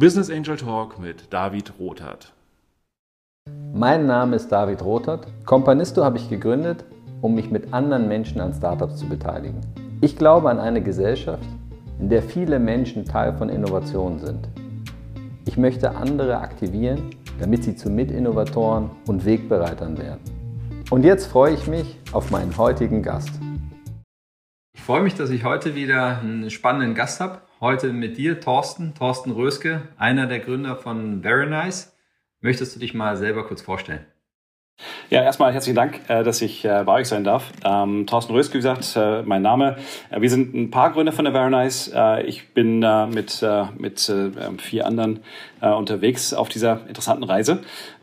Business Angel Talk mit David Rothart. Mein Name ist David Rothart. Companisto habe ich gegründet, um mich mit anderen Menschen an Startups zu beteiligen. Ich glaube an eine Gesellschaft, in der viele Menschen Teil von Innovationen sind. Ich möchte andere aktivieren, damit sie zu Mitinnovatoren und Wegbereitern werden. Und jetzt freue ich mich auf meinen heutigen Gast. Ich freue mich, dass ich heute wieder einen spannenden Gast habe. Heute mit dir, Thorsten, Thorsten Röske, einer der Gründer von Very Nice. Möchtest du dich mal selber kurz vorstellen? Ja, erstmal herzlichen Dank, äh, dass ich äh, bei euch sein darf. Ähm, Thorsten Röske, wie gesagt, äh, mein Name. Wir sind ein paar Gründer von der Very Nice. Ich bin mit, mit vier anderen unterwegs auf dieser interessanten Reise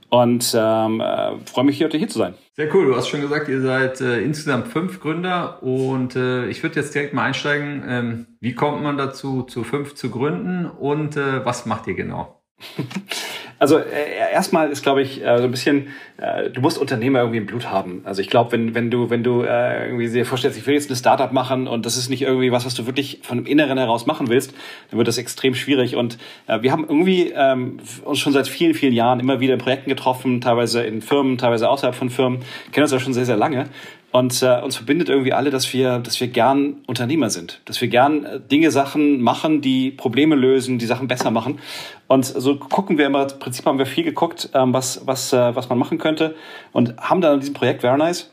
und ähm, freue mich, heute hier zu sein. Sehr cool. Du hast schon gesagt, ihr seid äh, insgesamt fünf Gründer und äh, ich würde jetzt direkt mal einsteigen. Ähm, wie kommt man dazu, zu fünf zu gründen und äh, was macht ihr genau? Also äh, erstmal ist, glaube ich, äh, so ein bisschen, äh, du musst Unternehmer irgendwie im Blut haben. Also ich glaube, wenn, wenn du, wenn du äh, irgendwie dir vorstellst, ich will jetzt eine Startup machen und das ist nicht irgendwie was, was du wirklich von dem Inneren heraus machen willst, dann wird das extrem schwierig. Und äh, wir haben irgendwie ähm, uns schon seit vielen, vielen Jahren immer wieder in Projekten getroffen, teilweise in Firmen, teilweise außerhalb von Firmen, kennen uns ja schon sehr, sehr lange. Und äh, uns verbindet irgendwie alle, dass wir, dass wir gern Unternehmer sind, dass wir gern äh, Dinge, Sachen machen, die Probleme lösen, die Sachen besser machen. Und so gucken wir immer, im Prinzip haben wir viel geguckt, ähm, was, was, äh, was man machen könnte und haben dann in diesem Projekt Verinize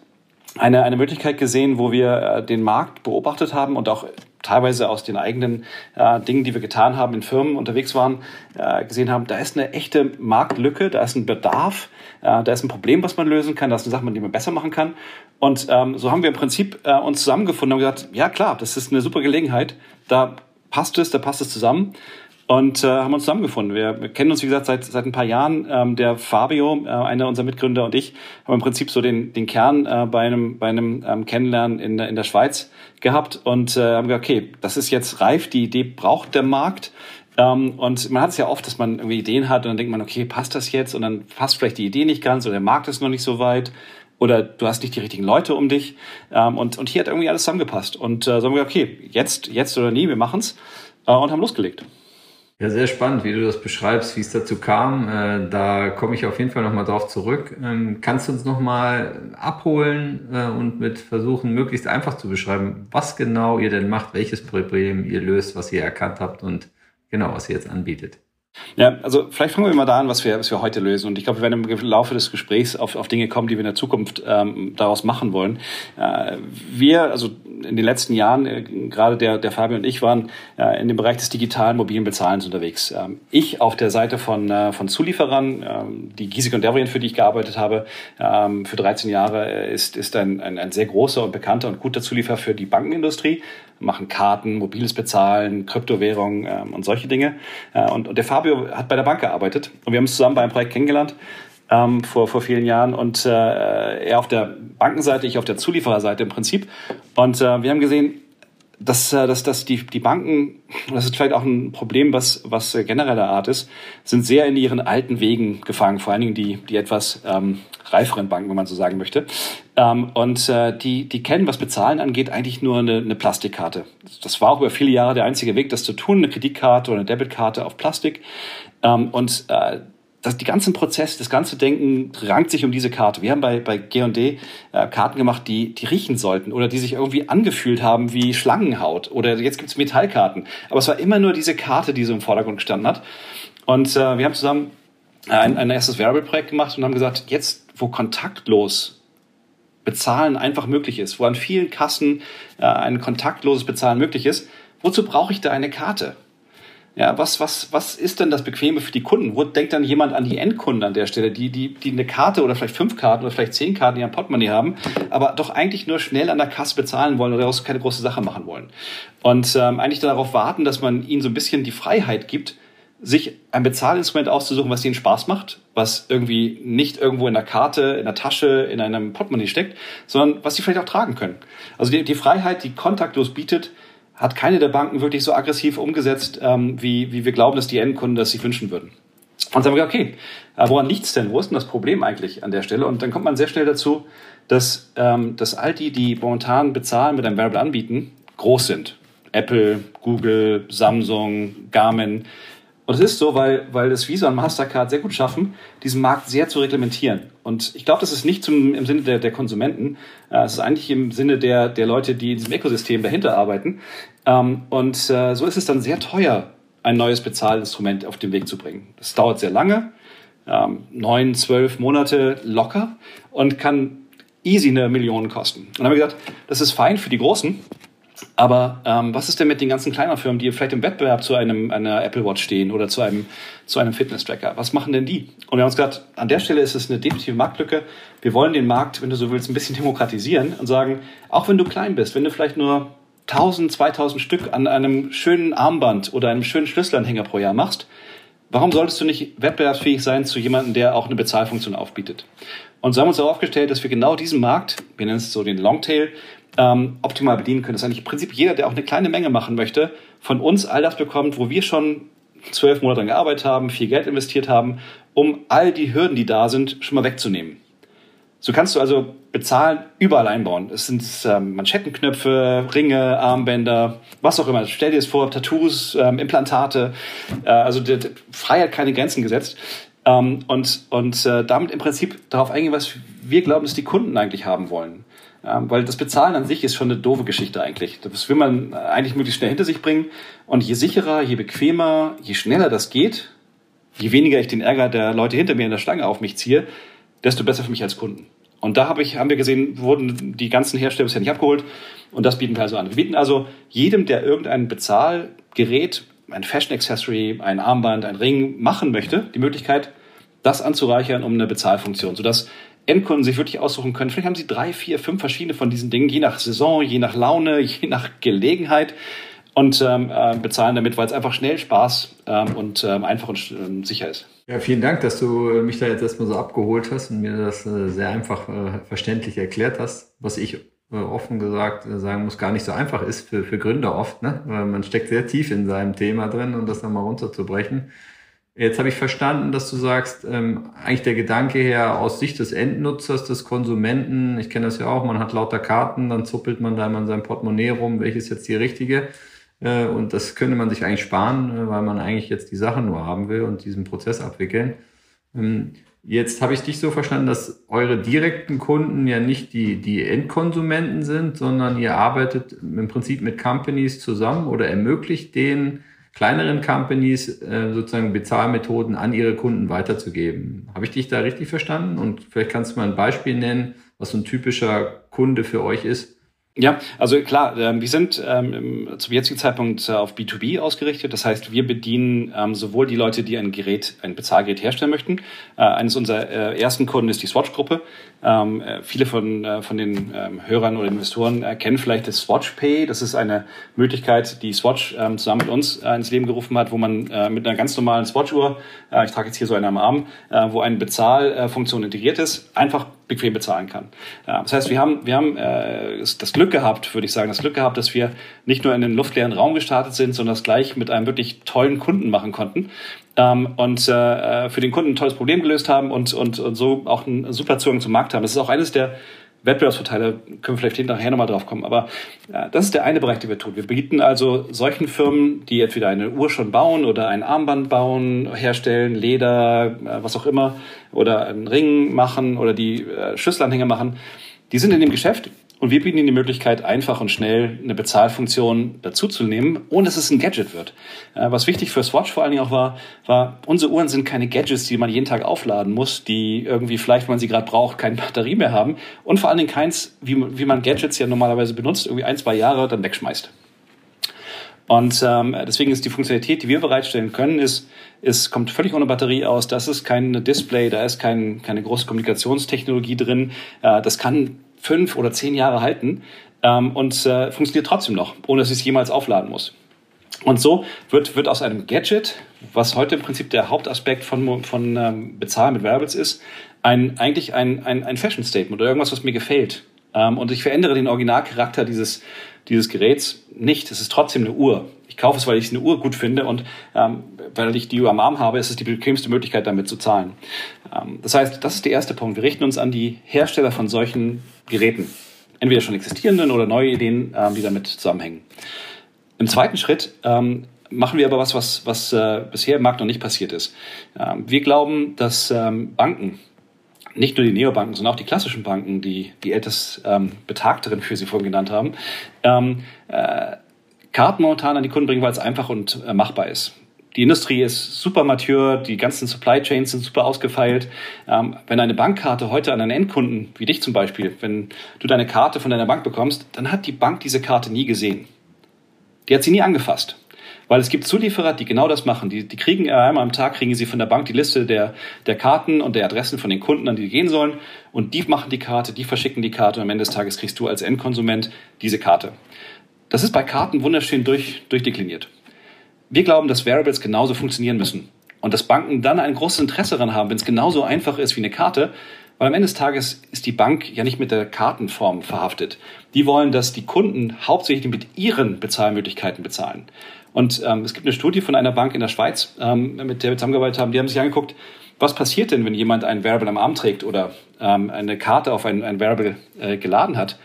eine, eine Möglichkeit gesehen, wo wir äh, den Markt beobachtet haben und auch teilweise aus den eigenen äh, Dingen, die wir getan haben, in Firmen unterwegs waren, äh, gesehen haben, da ist eine echte Marktlücke, da ist ein Bedarf, äh, da ist ein Problem, was man lösen kann, da ist eine Sache, die man besser machen kann. Und ähm, so haben wir im Prinzip äh, uns zusammengefunden und gesagt, ja klar, das ist eine super Gelegenheit, da passt es, da passt es zusammen und äh, haben uns zusammengefunden. Wir, kennen uns, wie gesagt, seit, seit ein paar Jahren. Ähm, der Fabio, äh, einer unserer Mitgründer und ich, haben im Prinzip so den, den Kern äh, bei einem, bei einem ähm, Kennenlernen in, in der Schweiz gehabt und äh, haben gesagt, okay, das ist jetzt reif, die Idee braucht der Markt. Ähm, und man hat es ja oft, dass man irgendwie Ideen hat und dann denkt man, okay, passt das jetzt? Und dann passt vielleicht die Idee nicht ganz oder der Markt ist noch nicht so weit oder du hast nicht die richtigen Leute um dich. Ähm, und, und hier hat irgendwie alles zusammengepasst. Und äh, so haben wir gesagt, okay, jetzt, jetzt oder nie, wir machen's äh, und haben losgelegt. Ja, sehr spannend, wie du das beschreibst, wie es dazu kam. Äh, da komme ich auf jeden Fall nochmal drauf zurück. Ähm, kannst du uns nochmal abholen äh, und mit versuchen, möglichst einfach zu beschreiben, was genau ihr denn macht, welches Problem ihr löst, was ihr erkannt habt und genau, was ihr jetzt anbietet? Ja, also vielleicht fangen wir mal da an, was wir, was wir heute lösen. Und ich glaube, wir werden im Laufe des Gesprächs auf, auf Dinge kommen, die wir in der Zukunft ähm, daraus machen wollen. Äh, wir, also in den letzten Jahren, äh, gerade der, der Fabian und ich waren äh, in dem Bereich des digitalen mobilen Bezahlens unterwegs. Ähm, ich auf der Seite von, äh, von Zulieferern, ähm, die Giesig und Devrien, für die ich gearbeitet habe, ähm, für 13 Jahre äh, ist, ist ein, ein, ein sehr großer und bekannter und guter Zulieferer für die Bankenindustrie machen Karten, mobiles Bezahlen, Kryptowährungen ähm, und solche Dinge. Äh, und, und der Fabio hat bei der Bank gearbeitet und wir haben uns zusammen bei einem Projekt kennengelernt ähm, vor, vor vielen Jahren und äh, er auf der Bankenseite, ich auf der Zuliefererseite im Prinzip. Und äh, wir haben gesehen, dass, äh, dass, dass die, die Banken, das ist vielleicht auch ein Problem, was, was genereller Art ist, sind sehr in ihren alten Wegen gefangen, vor allen Dingen die, die etwas ähm, reiferen Banken, wenn man so sagen möchte. Ähm, und äh, die, die kennen, was Bezahlen angeht, eigentlich nur eine, eine Plastikkarte. Das war auch über viele Jahre der einzige Weg, das zu tun, eine Kreditkarte oder eine Debitkarte auf Plastik. Ähm, und äh, das, die ganzen Prozess, das ganze Denken rankt sich um diese Karte. Wir haben bei, bei G&D äh, Karten gemacht, die, die riechen sollten oder die sich irgendwie angefühlt haben wie Schlangenhaut oder jetzt gibt's Metallkarten. Aber es war immer nur diese Karte, die so im Vordergrund gestanden hat. Und äh, wir haben zusammen ein, ein erstes Variable-Projekt gemacht und haben gesagt, jetzt, wo kontaktlos Bezahlen einfach möglich ist, wo an vielen Kassen äh, ein kontaktloses Bezahlen möglich ist, wozu brauche ich da eine Karte? Ja, was, was, was ist denn das Bequeme für die Kunden? Wo denkt dann jemand an die Endkunden an der Stelle, die, die, die eine Karte oder vielleicht fünf Karten oder vielleicht zehn Karten in ihrem Portemonnaie haben, aber doch eigentlich nur schnell an der Kasse bezahlen wollen oder daraus keine große Sache machen wollen? Und ähm, eigentlich darauf warten, dass man ihnen so ein bisschen die Freiheit gibt, sich ein Bezahlinstrument auszusuchen, was ihnen Spaß macht, was irgendwie nicht irgendwo in der Karte, in der Tasche, in einem Portemonnaie steckt, sondern was sie vielleicht auch tragen können. Also die, die Freiheit, die kontaktlos bietet, hat keine der Banken wirklich so aggressiv umgesetzt, ähm, wie, wie wir glauben, dass die Endkunden das sich wünschen würden. Und dann haben wir gesagt, okay, äh, woran liegt's denn? Wo ist denn das Problem eigentlich an der Stelle? Und dann kommt man sehr schnell dazu, dass, ähm, dass all die, die momentan bezahlen mit einem Variable anbieten, groß sind. Apple, Google, Samsung, Garmin. Und es ist so, weil, weil das Visa und Mastercard sehr gut schaffen, diesen Markt sehr zu reglementieren. Und ich glaube, das ist nicht zum, im Sinne der, der Konsumenten, äh, es ist eigentlich im Sinne der, der Leute, die in diesem Ökosystem dahinter arbeiten. Ähm, und äh, so ist es dann sehr teuer, ein neues Bezahlinstrument auf den Weg zu bringen. Das dauert sehr lange, ähm, neun, zwölf Monate locker und kann easy eine Million kosten. Und dann haben wir gesagt, das ist fein für die Großen, aber ähm, was ist denn mit den ganzen kleinen Firmen, die vielleicht im Wettbewerb zu einem einer Apple Watch stehen oder zu einem zu einem Fitness Tracker? Was machen denn die? Und wir haben uns gedacht, an der Stelle ist es eine definitive Marktlücke. Wir wollen den Markt, wenn du so willst, ein bisschen demokratisieren und sagen, auch wenn du klein bist, wenn du vielleicht nur 1000, 2000 Stück an einem schönen Armband oder einem schönen Schlüsselanhänger pro Jahr machst, warum solltest du nicht wettbewerbsfähig sein zu jemandem, der auch eine Bezahlfunktion aufbietet? Und so haben wir uns darauf aufgestellt, dass wir genau diesen Markt, wir nennen es so den Longtail, ähm, optimal bedienen können. Dass eigentlich im Prinzip jeder, der auch eine kleine Menge machen möchte, von uns all das bekommt, wo wir schon zwölf Monate dran gearbeitet haben, viel Geld investiert haben, um all die Hürden, die da sind, schon mal wegzunehmen. So kannst du also bezahlen, überall einbauen. Es sind ähm, Manschettenknöpfe, Ringe, Armbänder, was auch immer. Stell dir das vor, Tattoos, ähm, Implantate. Äh, also die, die Freiheit keine Grenzen gesetzt. Ähm, und und äh, damit im Prinzip darauf eingehen, was wir glauben, dass die Kunden eigentlich haben wollen. Ähm, weil das Bezahlen an sich ist schon eine doofe Geschichte eigentlich. Das will man äh, eigentlich möglichst schnell hinter sich bringen. Und je sicherer, je bequemer, je schneller das geht, je weniger ich den Ärger der Leute hinter mir in der Stange auf mich ziehe, desto besser für mich als Kunden. Und da habe ich, haben wir gesehen, wurden die ganzen Hersteller bisher nicht abgeholt. Und das bieten wir also an. Wir bieten also jedem, der irgendein Bezahlgerät, ein Fashion Accessory, ein Armband, ein Ring machen möchte, die Möglichkeit, das anzureichern um eine Bezahlfunktion, sodass Endkunden sich wirklich aussuchen können. Vielleicht haben sie drei, vier, fünf verschiedene von diesen Dingen, je nach Saison, je nach Laune, je nach Gelegenheit und ähm, äh, bezahlen damit, weil es einfach schnell Spaß ähm, und ähm, einfach und ähm, sicher ist. Ja, vielen Dank, dass du mich da jetzt erstmal so abgeholt hast und mir das äh, sehr einfach äh, verständlich erklärt hast, was ich äh, offen gesagt äh, sagen muss, gar nicht so einfach ist für, für Gründer oft, ne? weil man steckt sehr tief in seinem Thema drin und das dann mal runterzubrechen. Jetzt habe ich verstanden, dass du sagst, ähm, eigentlich der Gedanke her aus Sicht des Endnutzers, des Konsumenten, ich kenne das ja auch, man hat lauter Karten, dann zuppelt man da immer in seinem Portemonnaie rum, welches jetzt die richtige. Äh, und das könnte man sich eigentlich sparen, äh, weil man eigentlich jetzt die Sachen nur haben will und diesen Prozess abwickeln. Ähm, jetzt habe ich dich so verstanden, dass eure direkten Kunden ja nicht die, die Endkonsumenten sind, sondern ihr arbeitet im Prinzip mit Companies zusammen oder ermöglicht denen, kleineren Companies äh, sozusagen Bezahlmethoden an ihre Kunden weiterzugeben. Habe ich dich da richtig verstanden? Und vielleicht kannst du mal ein Beispiel nennen, was so ein typischer Kunde für euch ist? Ja, also klar, ähm, wir sind ähm, zum jetzigen Zeitpunkt äh, auf B2B ausgerichtet. Das heißt, wir bedienen ähm, sowohl die Leute, die ein Gerät, ein Bezahlgerät herstellen möchten. Äh, eines unserer äh, ersten Kunden ist die Swatch-Gruppe. Viele von, von den Hörern oder Investoren kennen vielleicht das Swatch Pay. Das ist eine Möglichkeit, die Swatch zusammen mit uns ins Leben gerufen hat, wo man mit einer ganz normalen Swatch-Uhr, ich trage jetzt hier so eine am Arm, wo eine Bezahlfunktion integriert ist, einfach bequem bezahlen kann. Ja, das heißt, wir haben, wir haben äh, das Glück gehabt, würde ich sagen, das Glück gehabt, dass wir nicht nur in den luftleeren Raum gestartet sind, sondern das gleich mit einem wirklich tollen Kunden machen konnten ähm, und äh, für den Kunden ein tolles Problem gelöst haben und, und, und so auch einen super Zugang zum Markt haben. Das ist auch eines der Wettbewerbsvorteile, können wir vielleicht nachher nochmal drauf kommen. Aber äh, das ist der eine Bereich, den wir tun. Wir bieten also solchen Firmen, die entweder eine Uhr schon bauen oder ein Armband bauen, herstellen, Leder, äh, was auch immer, oder einen Ring machen oder die äh, Schlüsselanhänger machen, die sind in dem Geschäft und wir bieten ihnen die Möglichkeit, einfach und schnell eine Bezahlfunktion dazuzunehmen, ohne dass es ein Gadget wird. Äh, was wichtig für Swatch vor allen Dingen auch war, war, unsere Uhren sind keine Gadgets, die man jeden Tag aufladen muss, die irgendwie vielleicht, wenn man sie gerade braucht, keine Batterie mehr haben. Und vor allen Dingen keins, wie, wie man Gadgets ja normalerweise benutzt, irgendwie ein, zwei Jahre dann wegschmeißt. Und ähm, deswegen ist die Funktionalität, die wir bereitstellen können, ist, ist kommt völlig ohne Batterie aus. Das ist kein Display, da ist kein, keine große Kommunikationstechnologie drin. Äh, das kann fünf oder zehn Jahre halten ähm, und äh, funktioniert trotzdem noch, ohne dass ich es jemals aufladen muss. Und so wird, wird aus einem Gadget, was heute im Prinzip der Hauptaspekt von, von ähm, Bezahlen mit Wearables ist, ein, eigentlich ein, ein, ein Fashion-Statement oder irgendwas, was mir gefällt. Ähm, und ich verändere den Originalcharakter dieses, dieses Geräts nicht. Es ist trotzdem eine Uhr. Ich kaufe es, weil ich eine Uhr gut finde und ähm, weil ich die Uhr am Arm habe, ist es die bequemste Möglichkeit, damit zu zahlen. Ähm, das heißt, das ist der erste Punkt. Wir richten uns an die Hersteller von solchen Geräten. Entweder schon existierenden oder neue Ideen, ähm, die damit zusammenhängen. Im zweiten Schritt ähm, machen wir aber was, was, was äh, bisher im Markt noch nicht passiert ist. Ähm, wir glauben, dass ähm, Banken, nicht nur die Neobanken, sondern auch die klassischen Banken, die die ältest ähm, betagteren für Sie vorhin genannt haben, ähm, äh, Karten momentan an die Kunden bringen, weil es einfach und äh, machbar ist. Die Industrie ist super mature, die ganzen Supply Chains sind super ausgefeilt. Ähm, wenn eine Bankkarte heute an einen Endkunden, wie dich zum Beispiel, wenn du deine Karte von deiner Bank bekommst, dann hat die Bank diese Karte nie gesehen. Die hat sie nie angefasst. Weil es gibt Zulieferer, die genau das machen. Die, die kriegen einmal am Tag, kriegen sie von der Bank die Liste der, der Karten und der Adressen von den Kunden, an die, die gehen sollen. Und die machen die Karte, die verschicken die Karte und am Ende des Tages kriegst du als Endkonsument diese Karte. Das ist bei Karten wunderschön durch, durchdekliniert. Wir glauben, dass Variables genauso funktionieren müssen. Und dass Banken dann ein großes Interesse daran haben, wenn es genauso einfach ist wie eine Karte, weil am Ende des Tages ist die Bank ja nicht mit der Kartenform verhaftet. Die wollen, dass die Kunden hauptsächlich mit ihren Bezahlmöglichkeiten bezahlen. Und ähm, es gibt eine Studie von einer Bank in der Schweiz, ähm, mit der wir zusammengearbeitet haben, die haben sich angeguckt, was passiert denn, wenn jemand ein Variable am Arm trägt oder ähm, eine Karte auf ein, Variable äh, geladen hat?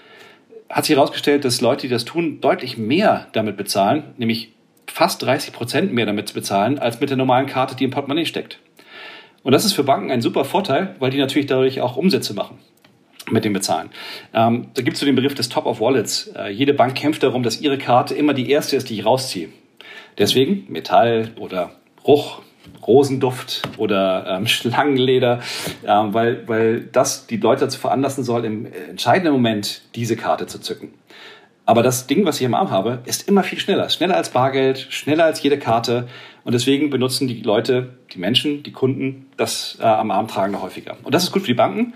Hat sich herausgestellt, dass Leute, die das tun, deutlich mehr damit bezahlen, nämlich fast 30 Prozent mehr damit bezahlen, als mit der normalen Karte, die im Portemonnaie steckt. Und das ist für Banken ein super Vorteil, weil die natürlich dadurch auch Umsätze machen mit dem Bezahlen. Ähm, da gibt es so den Begriff des Top of Wallets. Äh, jede Bank kämpft darum, dass ihre Karte immer die erste ist, die ich rausziehe. Deswegen Metall oder Bruch, Rosenduft oder ähm, Schlangenleder, ähm, weil, weil das die Leute dazu veranlassen soll, im entscheidenden Moment diese Karte zu zücken. Aber das Ding, was ich im Arm habe, ist immer viel schneller. Schneller als Bargeld, schneller als jede Karte. Und deswegen benutzen die Leute, die Menschen, die Kunden das äh, am Arm tragen häufiger. Und das ist gut für die Banken.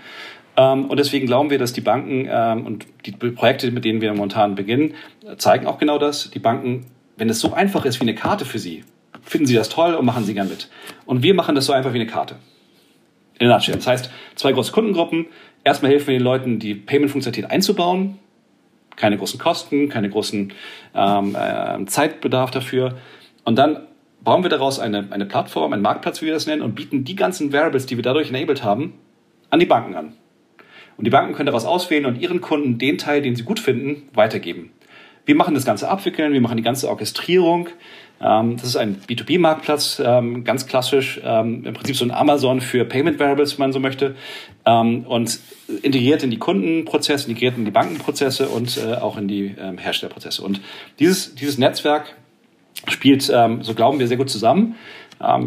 Ähm, und deswegen glauben wir, dass die Banken ähm, und die Projekte, mit denen wir momentan beginnen, zeigen auch genau das. Die Banken, wenn es so einfach ist wie eine Karte für sie, finden sie das toll und machen sie gern mit. Und wir machen das so einfach wie eine Karte. In der Nutshell. Das heißt, zwei große Kundengruppen. Erstmal helfen wir den Leuten, die Payment-Funktionalität einzubauen keine großen Kosten, keine großen ähm, äh, Zeitbedarf dafür. Und dann bauen wir daraus eine, eine Plattform, einen Marktplatz, wie wir das nennen, und bieten die ganzen Variables, die wir dadurch enabled haben, an die Banken an. Und die Banken können daraus auswählen und ihren Kunden den Teil, den sie gut finden, weitergeben. Wir machen das ganze Abwickeln, wir machen die ganze Orchestrierung, das ist ein B2B-Marktplatz, ähm, ganz klassisch, ähm, im Prinzip so ein Amazon für Payment Variables, wenn man so möchte, und integriert in die Kundenprozesse, integriert in die Bankenprozesse und äh, auch in die Herstellerprozesse. Und dieses, dieses Netzwerk spielt, so glauben wir, sehr gut zusammen.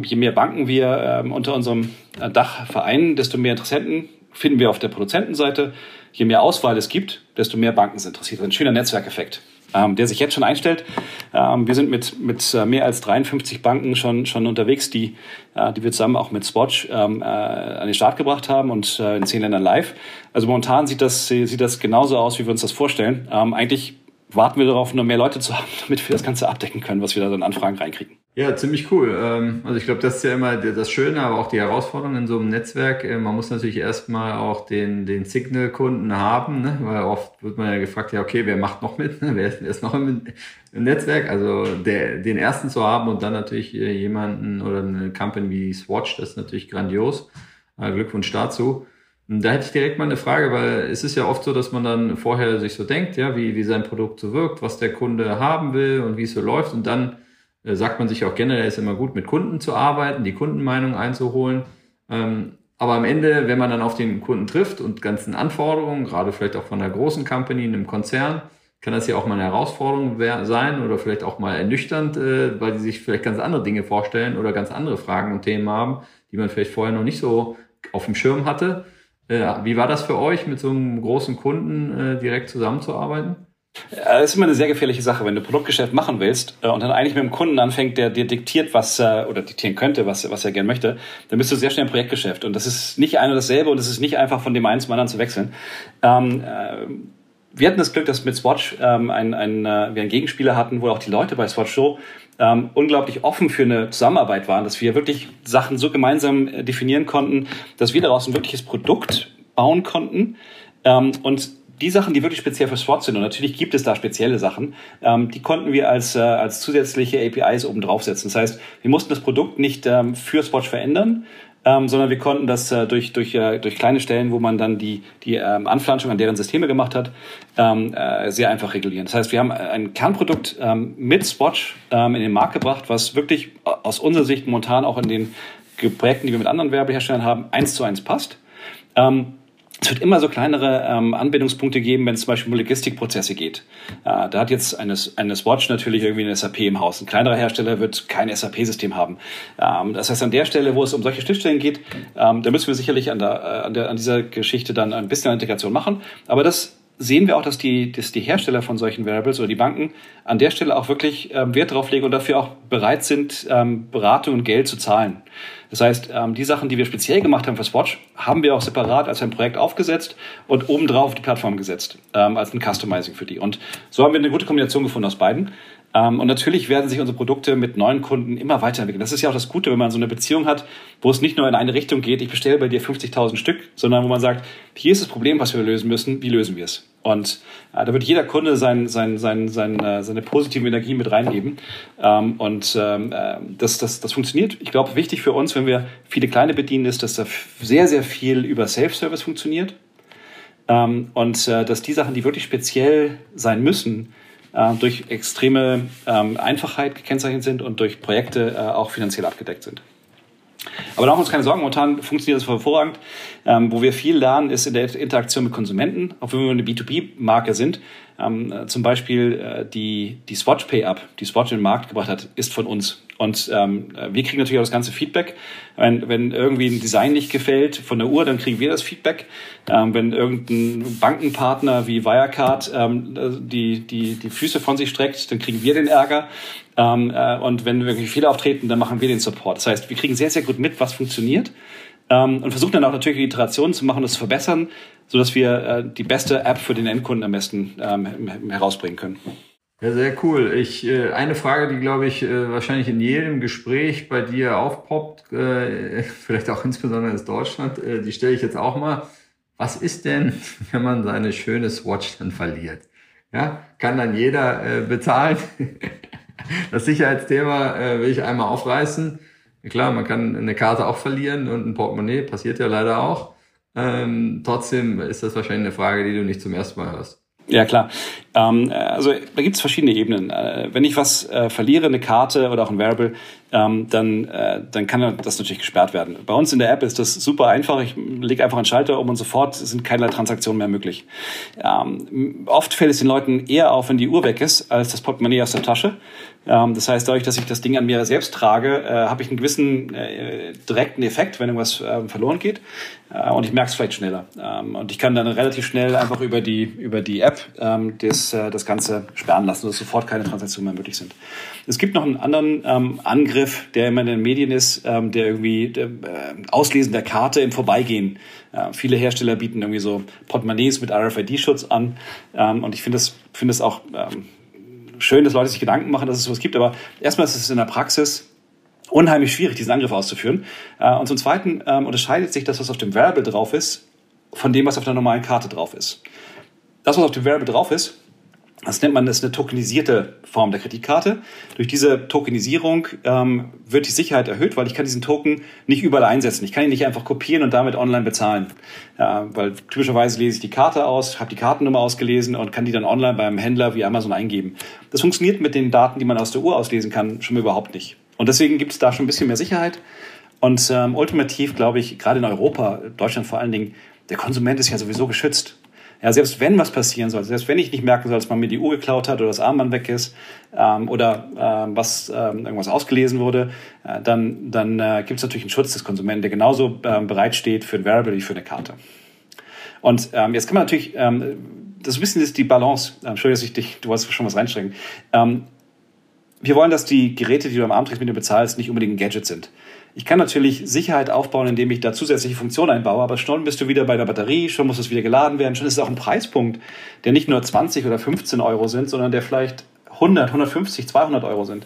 je mehr Banken wir unter unserem äh, Dach vereinen, desto mehr Interessenten finden wir auf der Produzentenseite. Je mehr Auswahl es gibt, desto mehr Banken sind interessiert. Ein schöner Netzwerkeffekt ähm, der sich jetzt schon einstellt. Ähm, wir sind mit, mit äh, mehr als 53 Banken schon, schon unterwegs, die, äh, die wir zusammen auch mit Spotch ähm, äh, an den Start gebracht haben und äh, in zehn Ländern live. Also momentan sieht das, sieht das genauso aus, wie wir uns das vorstellen. Ähm, eigentlich warten wir darauf, nur mehr Leute zu haben, damit wir das Ganze abdecken können, was wir da an Anfragen reinkriegen. Ja, ziemlich cool. Ähm, also ich glaube, das ist ja immer das Schöne, aber auch die Herausforderung in so einem Netzwerk. Äh, man muss natürlich erstmal auch den, den Signal-Kunden haben, ne? weil oft wird man ja gefragt, ja, okay, wer macht noch mit? Wer ist, wer noch im, im Netzwerk? Also der, den ersten zu haben und dann natürlich äh, jemanden oder eine Company wie Swatch, das ist natürlich grandios. Äh, Glückwunsch dazu. Da hätte ich direkt mal eine Frage, weil es ist ja oft so, dass man dann vorher sich so denkt, ja, wie, wie sein Produkt so wirkt, was der Kunde haben will und wie es so läuft und dann äh, sagt man sich auch generell, ist immer gut, mit Kunden zu arbeiten, die Kundenmeinung einzuholen. Ähm, aber am Ende, wenn man dann auf den Kunden trifft und ganzen Anforderungen, gerade vielleicht auch von einer großen Company, einem Konzern, kann das ja auch mal eine Herausforderung sein oder vielleicht auch mal ernüchternd, äh, weil die sich vielleicht ganz andere Dinge vorstellen oder ganz andere Fragen und Themen haben, die man vielleicht vorher noch nicht so auf dem Schirm hatte. Äh, wie war das für euch, mit so einem großen Kunden direkt zusammenzuarbeiten? Das ist immer eine sehr gefährliche Sache, wenn du Produktgeschäft machen willst äh, und dann eigentlich mit einem Kunden anfängt, der dir diktiert, was äh, oder diktieren könnte, was, was er gerne möchte, dann bist du sehr schnell im Projektgeschäft. Und das ist nicht ein und dasselbe und es ist nicht einfach von dem einen zum anderen zu wechseln. Ähm, äh, wir hatten das Glück, dass mit Swatch ähm, ein, ein, äh, wir einen Gegenspieler hatten, wo auch die Leute bei Swatch so ähm, unglaublich offen für eine Zusammenarbeit waren, dass wir wirklich Sachen so gemeinsam äh, definieren konnten, dass wir daraus ein wirkliches Produkt bauen konnten. Ähm, und die Sachen, die wirklich speziell für SWOT sind, und natürlich gibt es da spezielle Sachen, ähm, die konnten wir als, äh, als zusätzliche APIs oben draufsetzen. Das heißt, wir mussten das Produkt nicht ähm, für Swatch verändern, ähm, sondern wir konnten das äh, durch, durch, äh, durch kleine Stellen, wo man dann die, die ähm, Anflanschung an deren Systeme gemacht hat, ähm, äh, sehr einfach regulieren. Das heißt, wir haben ein Kernprodukt ähm, mit Swatch ähm, in den Markt gebracht, was wirklich aus unserer Sicht momentan auch in den Projekten, die wir mit anderen Werbeherstellern haben, eins zu eins passt. Ähm, es wird immer so kleinere ähm, Anbindungspunkte geben, wenn es zum Beispiel um Logistikprozesse geht. Äh, da hat jetzt eine, eine Swatch natürlich irgendwie eine SAP im Haus. Ein kleinerer Hersteller wird kein SAP-System haben. Ähm, das heißt, an der Stelle, wo es um solche Schnittstellen geht, ähm, da müssen wir sicherlich an, der, äh, an, der, an dieser Geschichte dann ein bisschen Integration machen. Aber das sehen wir auch, dass die, dass die Hersteller von solchen Variables oder die Banken an der Stelle auch wirklich ähm, Wert drauf legen und dafür auch bereit sind, ähm, Beratung und Geld zu zahlen. Das heißt, ähm, die Sachen, die wir speziell gemacht haben für Swatch, haben wir auch separat als ein Projekt aufgesetzt und obendrauf auf die Plattform gesetzt, ähm, als ein Customizing für die. Und so haben wir eine gute Kombination gefunden aus beiden. Ähm, und natürlich werden sich unsere Produkte mit neuen Kunden immer weiterentwickeln. Das ist ja auch das Gute, wenn man so eine Beziehung hat, wo es nicht nur in eine Richtung geht, ich bestelle bei dir 50.000 Stück, sondern wo man sagt, hier ist das Problem, was wir lösen müssen, wie lösen wir es? Und äh, da wird jeder Kunde sein, sein, sein, sein, äh, seine positive Energie mit reingeben. Ähm, und ähm, äh, das, das, das funktioniert. Ich glaube, wichtig für uns, wenn wir viele kleine bedienen, ist, dass da sehr, sehr viel über Self-Service funktioniert. Ähm, und äh, dass die Sachen, die wirklich speziell sein müssen, äh, durch extreme ähm, Einfachheit gekennzeichnet sind und durch Projekte äh, auch finanziell abgedeckt sind. Aber da machen wir uns keine Sorgen, momentan funktioniert das hervorragend. Ähm, wo wir viel lernen, ist in der Interaktion mit Konsumenten, auch wenn wir eine B2B-Marke sind. Ähm, äh, zum Beispiel äh, die, die Swatch Pay Up, die Swatch in den Markt gebracht hat, ist von uns. Und ähm, wir kriegen natürlich auch das ganze Feedback. Wenn, wenn irgendwie ein Design nicht gefällt von der Uhr, dann kriegen wir das Feedback. Ähm, wenn irgendein Bankenpartner wie Wirecard ähm, die, die, die Füße von sich streckt, dann kriegen wir den Ärger. Ähm, äh, und wenn wirklich Fehler auftreten, dann machen wir den Support. Das heißt, wir kriegen sehr, sehr gut mit, was funktioniert. Ähm, und versuchen dann auch natürlich Iterationen zu machen, das zu verbessern, sodass wir äh, die beste App für den Endkunden am besten ähm, herausbringen können. Ja, sehr cool. Ich, äh, eine Frage, die, glaube ich, äh, wahrscheinlich in jedem Gespräch bei dir aufpoppt, äh, vielleicht auch insbesondere in Deutschland, äh, die stelle ich jetzt auch mal. Was ist denn, wenn man seine schöne Swatch dann verliert? Ja, kann dann jeder äh, bezahlen? das Sicherheitsthema äh, will ich einmal aufreißen. Klar, man kann eine Karte auch verlieren und ein Portemonnaie, passiert ja leider auch. Ähm, trotzdem ist das wahrscheinlich eine Frage, die du nicht zum ersten Mal hörst. Ja, klar. Ähm, also da gibt es verschiedene Ebenen. Äh, wenn ich was äh, verliere, eine Karte oder auch ein Variable, ähm, dann, äh, dann kann das natürlich gesperrt werden. Bei uns in der App ist das super einfach. Ich lege einfach einen Schalter um und sofort sind keinerlei Transaktionen mehr möglich. Ähm, oft fällt es den Leuten eher auf, wenn die Uhr weg ist, als das Portemonnaie aus der Tasche. Ähm, das heißt, dadurch, dass ich das Ding an mir selbst trage, äh, habe ich einen gewissen äh, direkten Effekt, wenn irgendwas äh, verloren geht. Äh, und ich merke es vielleicht schneller. Ähm, und ich kann dann relativ schnell einfach über die, über die App ähm, das, äh, das Ganze sperren lassen, sodass sofort keine Transaktionen mehr möglich sind. Es gibt noch einen anderen ähm, Angriff, der immer in den Medien ist, ähm, der irgendwie der, äh, Auslesen der Karte im Vorbeigehen. Viele Hersteller bieten irgendwie so Portemonnaies mit RFID-Schutz an. Ähm, und ich finde es finde es auch schön, dass Leute sich Gedanken machen, dass es sowas gibt, aber erstmal ist es in der Praxis unheimlich schwierig, diesen Angriff auszuführen. Äh, und zum Zweiten ähm, unterscheidet sich das, was auf dem Variable drauf ist, von dem, was auf der normalen Karte drauf ist. Das, was auf dem Variable drauf ist, das nennt man das eine tokenisierte Form der Kreditkarte. Durch diese Tokenisierung ähm, wird die Sicherheit erhöht, weil ich kann diesen Token nicht überall einsetzen. Ich kann ihn nicht einfach kopieren und damit online bezahlen. Ja, weil typischerweise lese ich die Karte aus, habe die Kartennummer ausgelesen und kann die dann online beim Händler wie Amazon eingeben. Das funktioniert mit den Daten, die man aus der Uhr auslesen kann, schon überhaupt nicht. Und deswegen gibt es da schon ein bisschen mehr Sicherheit. Und ähm, ultimativ glaube ich, gerade in Europa, Deutschland vor allen Dingen, der Konsument ist ja sowieso geschützt. Ja, selbst wenn was passieren soll, selbst wenn ich nicht merken soll, dass man mir die Uhr geklaut hat oder das Armband weg ist ähm, oder ähm, was ähm, irgendwas ausgelesen wurde, äh, dann, dann äh, gibt es natürlich einen Schutz des Konsumenten, der genauso ähm, bereitsteht für ein Variable wie für eine Karte. Und ähm, jetzt kann man natürlich, ähm, das ist ein bisschen ist die Balance, äh, Entschuldigung, dass ich dich, du wolltest schon was reinstrecken. Wir wollen, dass die Geräte, die du am Abend mit dir bezahlst, nicht unbedingt ein Gadget sind. Ich kann natürlich Sicherheit aufbauen, indem ich da zusätzliche Funktionen einbaue, aber schon bist du wieder bei der Batterie, schon muss es wieder geladen werden, schon ist es auch ein Preispunkt, der nicht nur 20 oder 15 Euro sind, sondern der vielleicht 100, 150, 200 Euro sind.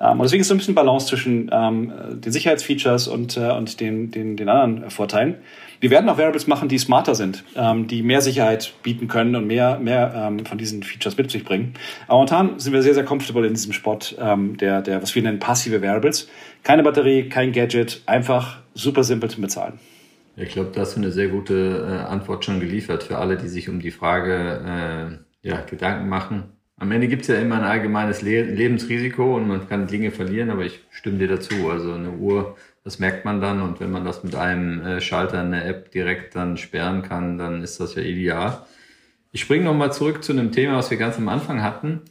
Ähm, und deswegen ist so ein bisschen Balance zwischen ähm, den Sicherheitsfeatures und, äh, und den, den, den anderen Vorteilen. Wir werden auch Variables machen, die smarter sind, ähm, die mehr Sicherheit bieten können und mehr, mehr ähm, von diesen Features mit sich bringen. Aber momentan sind wir sehr, sehr comfortable in diesem Spot, ähm, der, der, was wir nennen, passive Variables. Keine Batterie, kein Gadget, einfach super simpel zu bezahlen. Ich glaube, da hast du eine sehr gute äh, Antwort schon geliefert für alle, die sich um die Frage äh, ja, Gedanken machen. Am Ende gibt es ja immer ein allgemeines Le Lebensrisiko und man kann Dinge verlieren, aber ich stimme dir dazu. Also eine Uhr, das merkt man dann und wenn man das mit einem äh, Schalter in der App direkt dann sperren kann, dann ist das ja ideal. Ich springe nochmal zurück zu einem Thema, was wir ganz am Anfang hatten,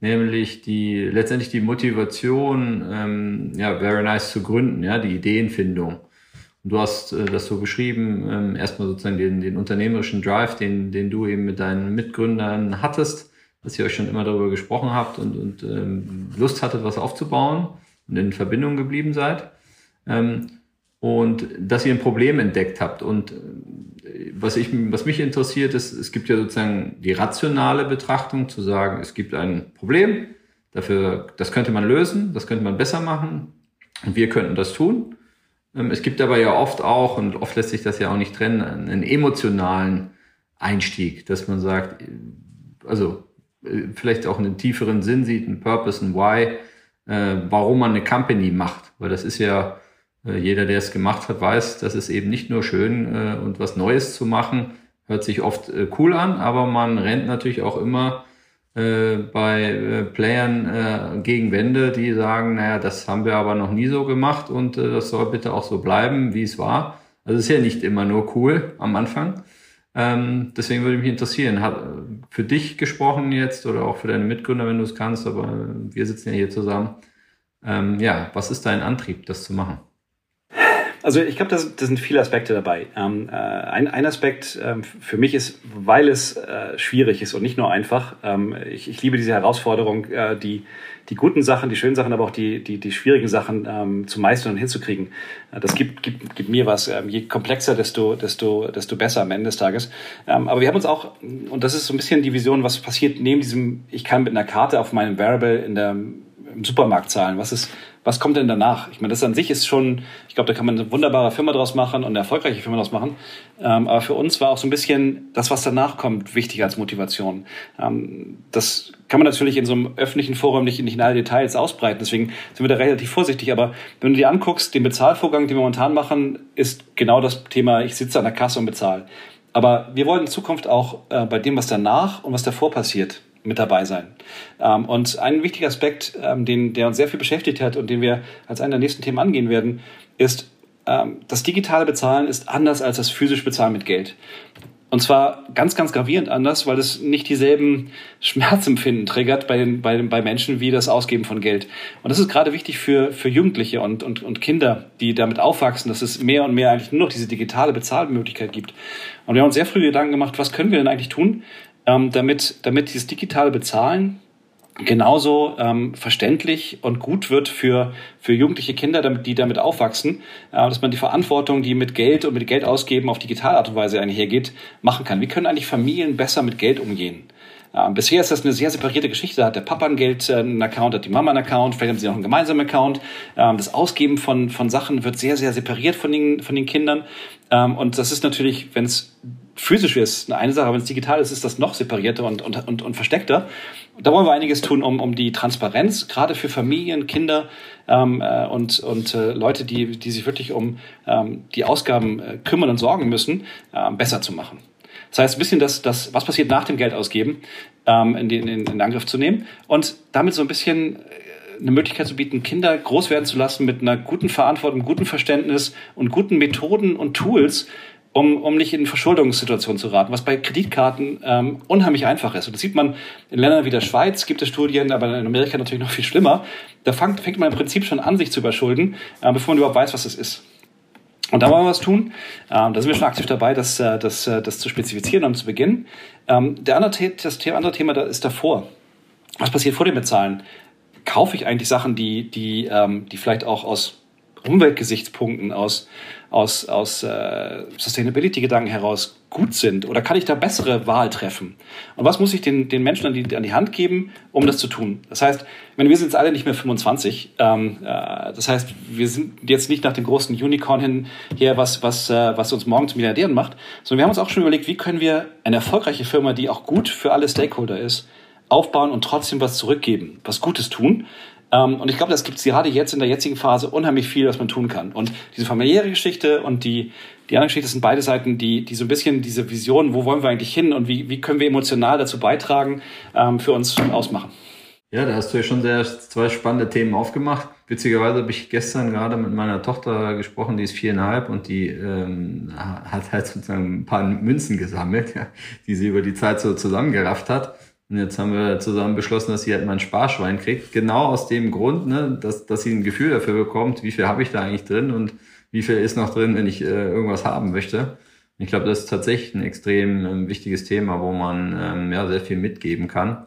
nämlich die letztendlich die Motivation, ähm, ja, Very Nice zu gründen, ja, die Ideenfindung. Du hast äh, das so beschrieben, ähm, erstmal sozusagen den, den unternehmerischen Drive, den, den du eben mit deinen Mitgründern hattest, dass ihr euch schon immer darüber gesprochen habt und, und ähm, Lust hattet, was aufzubauen und in Verbindung geblieben seid. Ähm, und dass ihr ein Problem entdeckt habt. Und äh, was, ich, was mich interessiert, ist, es gibt ja sozusagen die rationale Betrachtung, zu sagen, es gibt ein Problem, dafür, das könnte man lösen, das könnte man besser machen und wir könnten das tun. Ähm, es gibt aber ja oft auch, und oft lässt sich das ja auch nicht trennen, einen emotionalen Einstieg, dass man sagt, also vielleicht auch einen tieferen Sinn sieht, einen Purpose, ein Why, äh, warum man eine Company macht. Weil das ist ja, äh, jeder, der es gemacht hat, weiß, das ist eben nicht nur schön und was Neues zu machen, hört sich oft cool an, aber man rennt natürlich auch immer äh, bei äh, Playern äh, gegen Wände, die sagen, naja, das haben wir aber noch nie so gemacht und äh, das soll bitte auch so bleiben, wie es war. Also es ist ja nicht immer nur cool am Anfang. Ähm, deswegen würde mich interessieren, hat für dich gesprochen jetzt oder auch für deine Mitgründer, wenn du es kannst, aber wir sitzen ja hier zusammen. Ähm, ja, was ist dein Antrieb, das zu machen? Also ich glaube, da sind viele Aspekte dabei. Ähm, äh, ein, ein Aspekt ähm, für mich ist, weil es äh, schwierig ist und nicht nur einfach. Ähm, ich, ich liebe diese Herausforderung, äh, die, die guten Sachen, die schönen Sachen, aber auch die, die, die schwierigen Sachen ähm, zu meistern und hinzukriegen. Äh, das gibt, gibt, gibt mir was. Ähm, je komplexer, desto, desto, desto besser am Ende des Tages. Ähm, aber wir haben uns auch, und das ist so ein bisschen die Vision, was passiert neben diesem, ich kann mit einer Karte auf meinem Variable in der, im Supermarkt zahlen. Was ist was kommt denn danach? Ich meine, das an sich ist schon, ich glaube, da kann man eine wunderbare Firma draus machen und eine erfolgreiche Firma draus machen. Ähm, aber für uns war auch so ein bisschen das, was danach kommt, wichtig als Motivation. Ähm, das kann man natürlich in so einem öffentlichen Forum nicht, nicht in alle Details ausbreiten. Deswegen sind wir da relativ vorsichtig. Aber wenn du dir anguckst, den Bezahlvorgang, den wir momentan machen, ist genau das Thema, ich sitze an der Kasse und bezahle. Aber wir wollen in Zukunft auch äh, bei dem, was danach und was davor passiert, mit dabei sein. Ähm, und ein wichtiger Aspekt, ähm, den, der uns sehr viel beschäftigt hat und den wir als einen der nächsten Themen angehen werden, ist, ähm, das digitale Bezahlen ist anders als das physische Bezahlen mit Geld. Und zwar ganz, ganz gravierend anders, weil es nicht dieselben Schmerzempfinden triggert bei, den, bei, bei Menschen wie das Ausgeben von Geld. Und das ist gerade wichtig für, für Jugendliche und, und, und Kinder, die damit aufwachsen, dass es mehr und mehr eigentlich nur noch diese digitale Bezahlmöglichkeit gibt. Und wir haben uns sehr früh Gedanken gemacht, was können wir denn eigentlich tun, ähm, damit, damit dieses digitale Bezahlen genauso ähm, verständlich und gut wird für, für jugendliche Kinder, damit, die damit aufwachsen, äh, dass man die Verantwortung, die mit Geld und mit Geld ausgeben auf digitale Art und Weise einhergeht, machen kann. Wie können eigentlich Familien besser mit Geld umgehen? Äh, bisher ist das eine sehr separierte Geschichte. Da hat der Papa ein Geld, äh, einen Account, hat die Mama einen Account, vielleicht haben sie noch einen gemeinsamen Account. Ähm, das Ausgeben von, von Sachen wird sehr, sehr separiert von den, von den Kindern. Ähm, und das ist natürlich, wenn es physisch ist, eine Sache, wenn es digital ist, ist das noch separierter und, und, und, und versteckter. Da wollen wir einiges tun, um, um die Transparenz, gerade für Familien, Kinder ähm, äh, und, und äh, Leute, die, die sich wirklich um ähm, die Ausgaben äh, kümmern und sorgen müssen, äh, besser zu machen. Das heißt, ein bisschen das, das was passiert nach dem Geldausgeben, ähm, in, den, in, in Angriff zu nehmen und damit so ein bisschen äh, eine Möglichkeit zu bieten, Kinder groß werden zu lassen mit einer guten Verantwortung, guten Verständnis und guten Methoden und Tools, um, um nicht in Verschuldungssituationen zu raten, was bei Kreditkarten ähm, unheimlich einfach ist. Und das sieht man in Ländern wie der Schweiz, gibt es Studien, aber in Amerika natürlich noch viel schlimmer. Da fängt, fängt man im Prinzip schon an, sich zu überschulden, äh, bevor man überhaupt weiß, was es ist. Und da wollen wir was tun. Ähm, da sind wir schon aktiv dabei, das, äh, das, äh, das zu spezifizieren und zu beginnen. Ähm, der andere, das andere Thema da ist davor. Was passiert vor dem Bezahlen? Kaufe ich eigentlich Sachen, die, die, ähm, die vielleicht auch aus Umweltgesichtspunkten, aus, aus, aus äh, Sustainability-Gedanken heraus gut sind? Oder kann ich da bessere Wahl treffen? Und was muss ich den, den Menschen an die, an die Hand geben, um das zu tun? Das heißt, wenn wir sind jetzt alle nicht mehr 25, ähm, äh, das heißt, wir sind jetzt nicht nach dem großen Unicorn hin her, was, was, äh, was uns morgen zu Milliardären macht, sondern wir haben uns auch schon überlegt, wie können wir eine erfolgreiche Firma, die auch gut für alle Stakeholder ist, aufbauen und trotzdem was zurückgeben, was Gutes tun. Ähm, und ich glaube, das gibt es gerade jetzt in der jetzigen Phase unheimlich viel, was man tun kann. Und diese familiäre Geschichte und die, die andere Geschichte sind beide Seiten, die, die so ein bisschen diese Vision, wo wollen wir eigentlich hin und wie, wie können wir emotional dazu beitragen, ähm, für uns ausmachen. Ja, da hast du ja schon sehr zwei spannende Themen aufgemacht. Witzigerweise habe ich gestern gerade mit meiner Tochter gesprochen, die ist viereinhalb und die ähm, hat halt sozusagen ein paar Münzen gesammelt, die sie über die Zeit so zusammengerafft hat. Und jetzt haben wir zusammen beschlossen, dass sie halt mal ein Sparschwein kriegt. Genau aus dem Grund, ne, dass, dass sie ein Gefühl dafür bekommt, wie viel habe ich da eigentlich drin und wie viel ist noch drin, wenn ich äh, irgendwas haben möchte. Ich glaube, das ist tatsächlich ein extrem ähm, wichtiges Thema, wo man ähm, ja sehr viel mitgeben kann.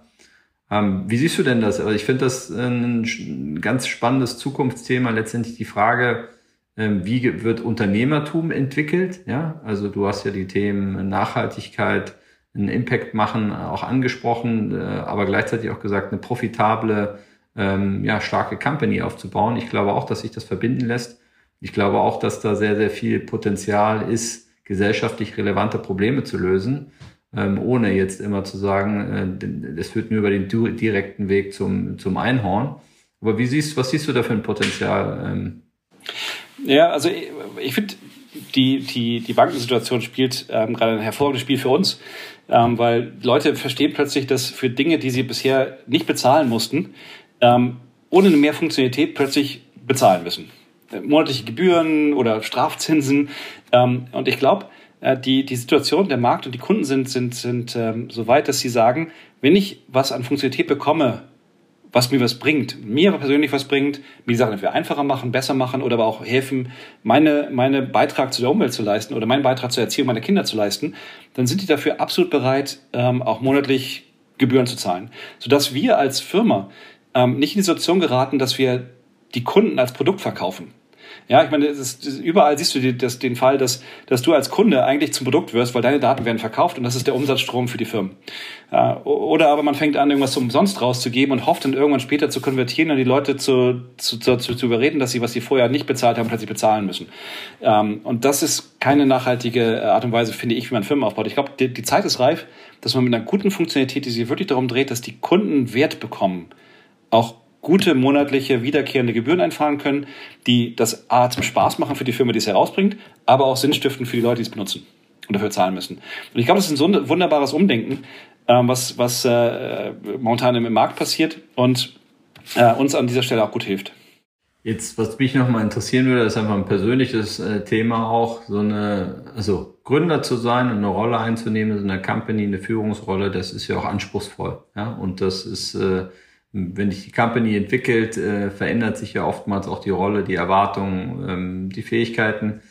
Ähm, wie siehst du denn das? Also ich finde das ein ganz spannendes Zukunftsthema, letztendlich die Frage, ähm, wie wird Unternehmertum entwickelt? Ja, also du hast ja die Themen Nachhaltigkeit, einen Impact machen auch angesprochen, äh, aber gleichzeitig auch gesagt, eine profitable, ähm, ja, starke Company aufzubauen. Ich glaube auch, dass sich das verbinden lässt. Ich glaube auch, dass da sehr, sehr viel Potenzial ist, gesellschaftlich relevante Probleme zu lösen ähm, ohne jetzt immer zu sagen, äh, das führt nur über den direkten Weg zum, zum Einhorn. Aber wie siehst, was siehst du da für ein Potenzial? Ähm? Ja, also ich, ich finde, die, die, die Bankensituation spielt ähm, gerade ein hervorragendes Spiel für uns, ähm, weil Leute verstehen plötzlich, dass für Dinge, die sie bisher nicht bezahlen mussten, ähm, ohne mehr Funktionalität plötzlich bezahlen müssen. Monatliche Gebühren oder Strafzinsen. Ähm, und ich glaube, äh, die, die Situation, der Markt und die Kunden sind, sind, sind ähm, so weit, dass sie sagen, wenn ich was an Funktionalität bekomme, was mir was bringt, mir persönlich was bringt, mir die Sachen entweder einfacher machen, besser machen oder aber auch helfen, meine, meine Beitrag zu der Umwelt zu leisten oder meinen Beitrag zur Erziehung meiner Kinder zu leisten, dann sind die dafür absolut bereit, ähm, auch monatlich Gebühren zu zahlen. Sodass wir als Firma ähm, nicht in die Situation geraten, dass wir die Kunden als Produkt verkaufen. Ja, ich meine, ist, überall siehst du die, das, den Fall, dass, dass du als Kunde eigentlich zum Produkt wirst, weil deine Daten werden verkauft und das ist der Umsatzstrom für die Firmen. Ja, oder aber man fängt an, irgendwas umsonst rauszugeben und hofft dann irgendwann später zu konvertieren und die Leute zu, zu, zu, zu überreden, dass sie, was sie vorher nicht bezahlt haben, plötzlich bezahlen müssen. Ähm, und das ist keine nachhaltige Art und Weise, finde ich, wie man Firmen aufbaut. Ich glaube, die, die Zeit ist reif, dass man mit einer guten Funktionalität, die sich wirklich darum dreht, dass die Kunden Wert bekommen, auch gute monatliche wiederkehrende Gebühren einfahren können, die das A zum Spaß machen für die Firma, die es herausbringt, aber auch Sinn stiften für die Leute, die es benutzen und dafür zahlen müssen. Und ich glaube, das ist ein wunderbares Umdenken, ähm, was, was äh, momentan im Markt passiert und äh, uns an dieser Stelle auch gut hilft. Jetzt, was mich nochmal interessieren würde, ist einfach ein persönliches äh, Thema auch, so eine, also Gründer zu sein und eine Rolle einzunehmen, so eine Company, eine Führungsrolle, das ist ja auch anspruchsvoll. Ja? Und das ist äh, wenn sich die Company entwickelt, äh, verändert sich ja oftmals auch die Rolle, die Erwartungen, ähm, die Fähigkeiten.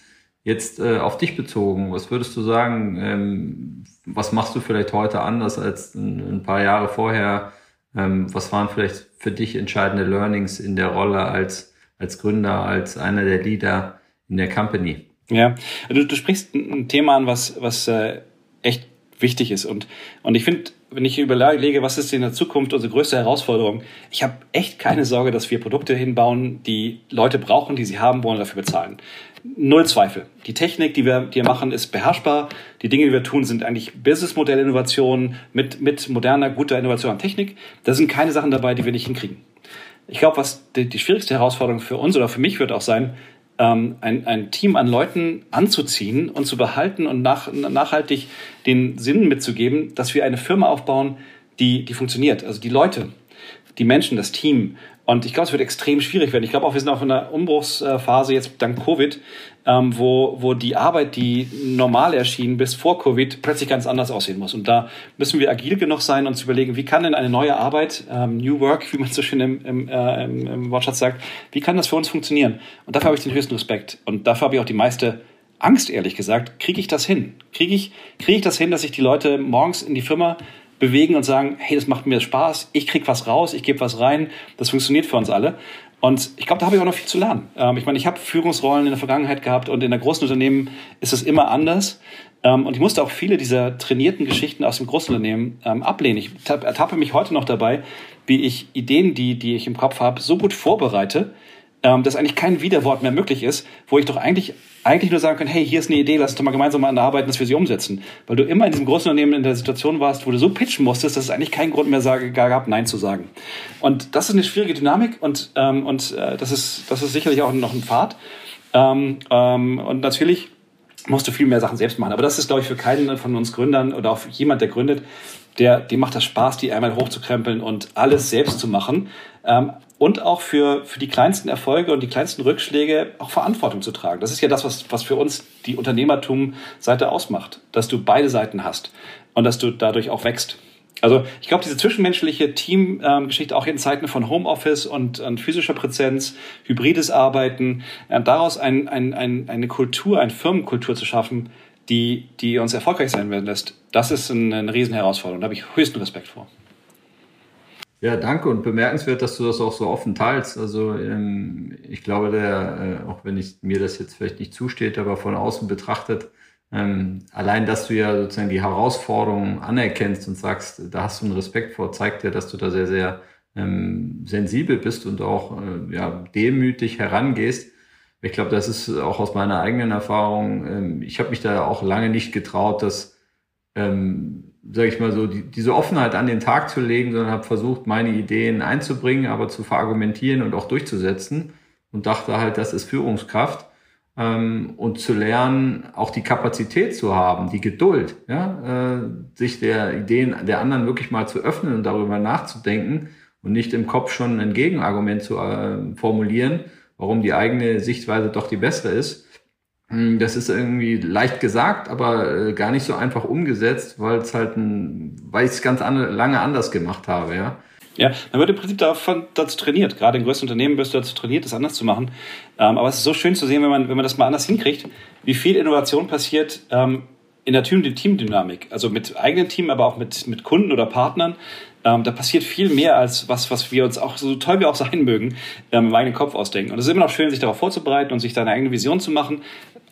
Jetzt äh, auf dich bezogen, was würdest du sagen, ähm, was machst du vielleicht heute anders als ein, ein paar Jahre vorher? Ähm, was waren vielleicht für dich entscheidende Learnings in der Rolle als, als Gründer, als einer der Leader in der Company? Ja, du, du sprichst ein Thema an, was, was äh, echt wichtig ist. Und, und ich finde, wenn ich überlege, was ist in der Zukunft unsere größte Herausforderung, ich habe echt keine Sorge, dass wir Produkte hinbauen, die Leute brauchen, die sie haben wollen dafür bezahlen. Null Zweifel. Die Technik, die wir, die wir machen, ist beherrschbar. Die Dinge, die wir tun, sind eigentlich Businessmodellinnovationen mit, mit moderner, guter Innovation und Technik. Da sind keine Sachen dabei, die wir nicht hinkriegen. Ich glaube, was die, die schwierigste Herausforderung für uns oder für mich wird auch sein, ähm, ein, ein Team an Leuten anzuziehen und zu behalten und nach, nachhaltig den Sinn mitzugeben, dass wir eine Firma aufbauen, die, die funktioniert. Also die Leute, die Menschen, das Team. Und ich glaube, es wird extrem schwierig werden. Ich glaube auch, wir sind in einer Umbruchsphase jetzt dank Covid, ähm, wo, wo die Arbeit, die normal erschien bis vor Covid, plötzlich ganz anders aussehen muss. Und da müssen wir agil genug sein und zu überlegen, wie kann denn eine neue Arbeit, ähm, New Work, wie man so schön im, im, äh, im, im Wortschatz sagt, wie kann das für uns funktionieren? Und dafür habe ich den höchsten Respekt. Und dafür habe ich auch die meiste Angst, ehrlich gesagt. Kriege ich das hin? Kriege ich, kriege ich das hin, dass sich die Leute morgens in die Firma bewegen und sagen, hey, das macht mir Spaß, ich krieg was raus, ich gebe was rein, das funktioniert für uns alle. Und ich glaube, da habe ich auch noch viel zu lernen. Ähm, ich meine, ich habe Führungsrollen in der Vergangenheit gehabt und in der großen Unternehmen ist es immer anders. Ähm, und ich musste auch viele dieser trainierten Geschichten aus dem Großunternehmen ähm, ablehnen. Ich ertappe mich heute noch dabei, wie ich Ideen, die, die ich im Kopf habe, so gut vorbereite, ähm, dass eigentlich kein Widerwort mehr möglich ist, wo ich doch eigentlich eigentlich nur sagen können, hey, hier ist eine Idee, lass uns doch mal gemeinsam an der arbeiten, dass wir sie umsetzen. Weil du immer in diesem großen Unternehmen in der Situation warst, wo du so pitchen musstest, dass es eigentlich keinen Grund mehr sage, gab, Nein zu sagen. Und das ist eine schwierige Dynamik und, ähm, und äh, das, ist, das ist sicherlich auch noch ein Pfad. Ähm, ähm, und natürlich musst du viel mehr Sachen selbst machen. Aber das ist, glaube ich, für keinen von uns Gründern oder auch jemand, der gründet, der, dem macht das Spaß, die einmal hochzukrempeln und alles selbst zu machen. Ähm, und auch für, für die kleinsten Erfolge und die kleinsten Rückschläge auch Verantwortung zu tragen. Das ist ja das, was, was für uns die Unternehmertum-Seite ausmacht, dass du beide Seiten hast und dass du dadurch auch wächst. Also ich glaube, diese zwischenmenschliche Teamgeschichte auch in Zeiten von Homeoffice und, und physischer Präsenz, hybrides Arbeiten, äh, daraus ein, ein, ein, eine Kultur, eine Firmenkultur zu schaffen, die, die uns erfolgreich sein werden lässt, das ist eine, eine Riesenherausforderung. Da habe ich höchsten Respekt vor. Ja, danke und bemerkenswert, dass du das auch so offen teilst. Also ähm, ich glaube, der, äh, auch wenn ich mir das jetzt vielleicht nicht zusteht, aber von außen betrachtet, ähm, allein, dass du ja sozusagen die Herausforderungen anerkennst und sagst, da hast du einen Respekt vor, zeigt ja, dass du da sehr, sehr ähm, sensibel bist und auch äh, ja, demütig herangehst. Ich glaube, das ist auch aus meiner eigenen Erfahrung. Ähm, ich habe mich da auch lange nicht getraut, dass ähm, sage ich mal so, die, diese Offenheit an den Tag zu legen, sondern habe versucht, meine Ideen einzubringen, aber zu verargumentieren und auch durchzusetzen und dachte halt, das ist Führungskraft ähm, und zu lernen, auch die Kapazität zu haben, die Geduld, ja, äh, sich der Ideen der anderen wirklich mal zu öffnen und darüber nachzudenken und nicht im Kopf schon ein Gegenargument zu äh, formulieren, warum die eigene Sichtweise doch die bessere ist das ist irgendwie leicht gesagt, aber äh, gar nicht so einfach umgesetzt, weil es halt ein, weil ich es ganz an, lange anders gemacht habe, ja. Ja, man wird im Prinzip davon, dazu trainiert. Gerade in größten Unternehmen wirst du dazu trainiert, das anders zu machen. Ähm, aber es ist so schön zu sehen, wenn man, wenn man das mal anders hinkriegt, wie viel Innovation passiert ähm, in der Teamdynamik. Also mit eigenen Team, aber auch mit, mit Kunden oder Partnern. Ähm, da passiert viel mehr als was, was wir uns auch, so toll wir auch sein mögen, ähm, im eigenen Kopf ausdenken. Und es ist immer noch schön, sich darauf vorzubereiten und sich da eine eigene Vision zu machen.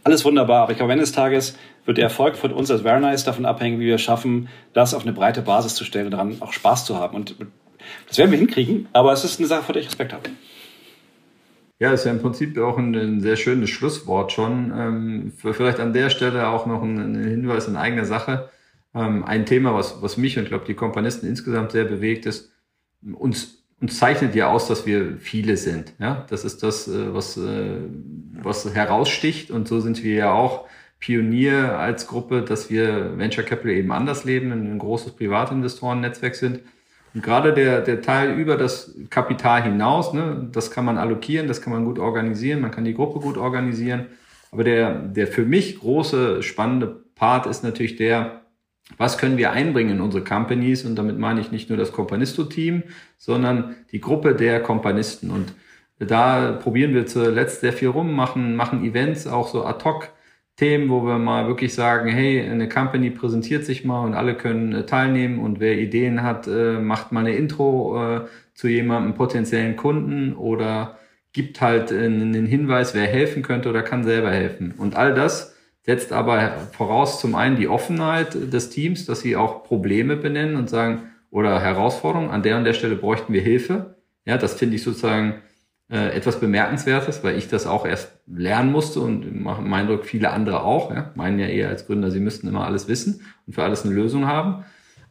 Alles wunderbar, aber ich glaube, am Ende des Tages wird der Erfolg von uns als Very Nice davon abhängen, wie wir schaffen, das auf eine breite Basis zu stellen und daran auch Spaß zu haben. Und das werden wir hinkriegen, aber es ist eine Sache, vor der ich Respekt habe. Ja, ist ja im Prinzip auch ein, ein sehr schönes Schlusswort schon. Ähm, vielleicht an der Stelle auch noch ein, ein Hinweis in eigener Sache. Ähm, ein Thema, was, was mich und glaube die Komponisten insgesamt sehr bewegt, ist, uns uns zeichnet ja aus, dass wir viele sind. Ja, das ist das, äh, was, äh, was heraussticht. Und so sind wir ja auch Pionier als Gruppe, dass wir Venture Capital eben anders leben, ein großes Privatinvestoren-Netzwerk sind. Und gerade der, der Teil über das Kapital hinaus, ne, das kann man allokieren, das kann man gut organisieren, man kann die Gruppe gut organisieren. Aber der, der für mich große, spannende Part ist natürlich der, was können wir einbringen in unsere Companies? Und damit meine ich nicht nur das Companisto-Team, sondern die Gruppe der Kompanisten. Und da probieren wir zuletzt sehr viel rum, machen, machen Events, auch so ad-hoc Themen, wo wir mal wirklich sagen, hey, eine Company präsentiert sich mal und alle können äh, teilnehmen und wer Ideen hat, äh, macht mal eine Intro äh, zu jemandem potenziellen Kunden oder gibt halt einen Hinweis, wer helfen könnte oder kann selber helfen. Und all das setzt aber voraus zum einen die Offenheit des Teams, dass sie auch Probleme benennen und sagen, oder Herausforderungen, an der und der Stelle bräuchten wir Hilfe. Ja, das finde ich sozusagen äh, etwas Bemerkenswertes, weil ich das auch erst lernen musste und mein Eindruck viele andere auch. Ja, meinen ja eher als Gründer, sie müssten immer alles wissen und für alles eine Lösung haben.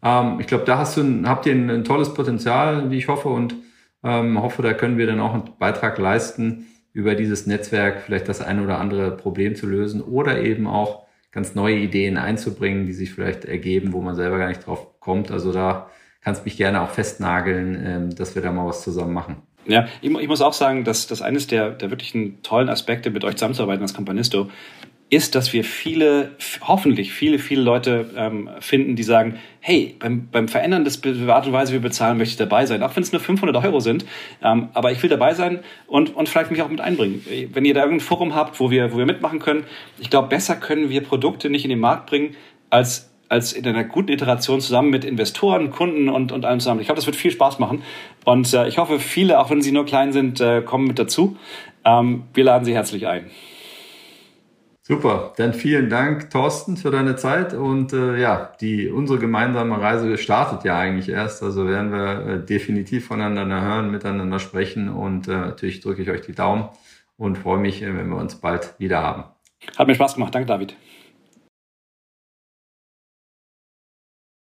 Ähm, ich glaube, da hast du ein, habt ihr ein, ein, tolles Potenzial, wie ich hoffe, und ähm, hoffe, da können wir dann auch einen Beitrag leisten, über dieses Netzwerk vielleicht das ein oder andere Problem zu lösen oder eben auch ganz neue Ideen einzubringen, die sich vielleicht ergeben, wo man selber gar nicht drauf kommt. Also da kannst mich gerne auch festnageln, ähm, dass wir da mal was zusammen machen. Ja, ich, ich muss auch sagen, dass das eines der, der wirklichen tollen Aspekte, mit euch zusammenzuarbeiten als Companisto, ist, dass wir viele, hoffentlich viele, viele Leute ähm, finden, die sagen, hey, beim, beim Verändern des Art und Weise, wie wir bezahlen, möchte ich dabei sein. Auch wenn es nur 500 Euro sind. Ähm, aber ich will dabei sein und, und vielleicht mich auch mit einbringen. Wenn ihr da irgendein Forum habt, wo wir, wo wir mitmachen können, ich glaube, besser können wir Produkte nicht in den Markt bringen, als als in einer guten Iteration zusammen mit Investoren, Kunden und, und allem zusammen. Ich glaube, das wird viel Spaß machen. Und äh, ich hoffe, viele, auch wenn sie nur klein sind, äh, kommen mit dazu. Ähm, wir laden Sie herzlich ein. Super, dann vielen Dank, Thorsten, für deine Zeit. Und äh, ja, die unsere gemeinsame Reise startet ja eigentlich erst. Also werden wir äh, definitiv voneinander hören, miteinander sprechen. Und äh, natürlich drücke ich euch die Daumen und freue mich, äh, wenn wir uns bald wieder haben. Hat mir Spaß gemacht. Danke, David.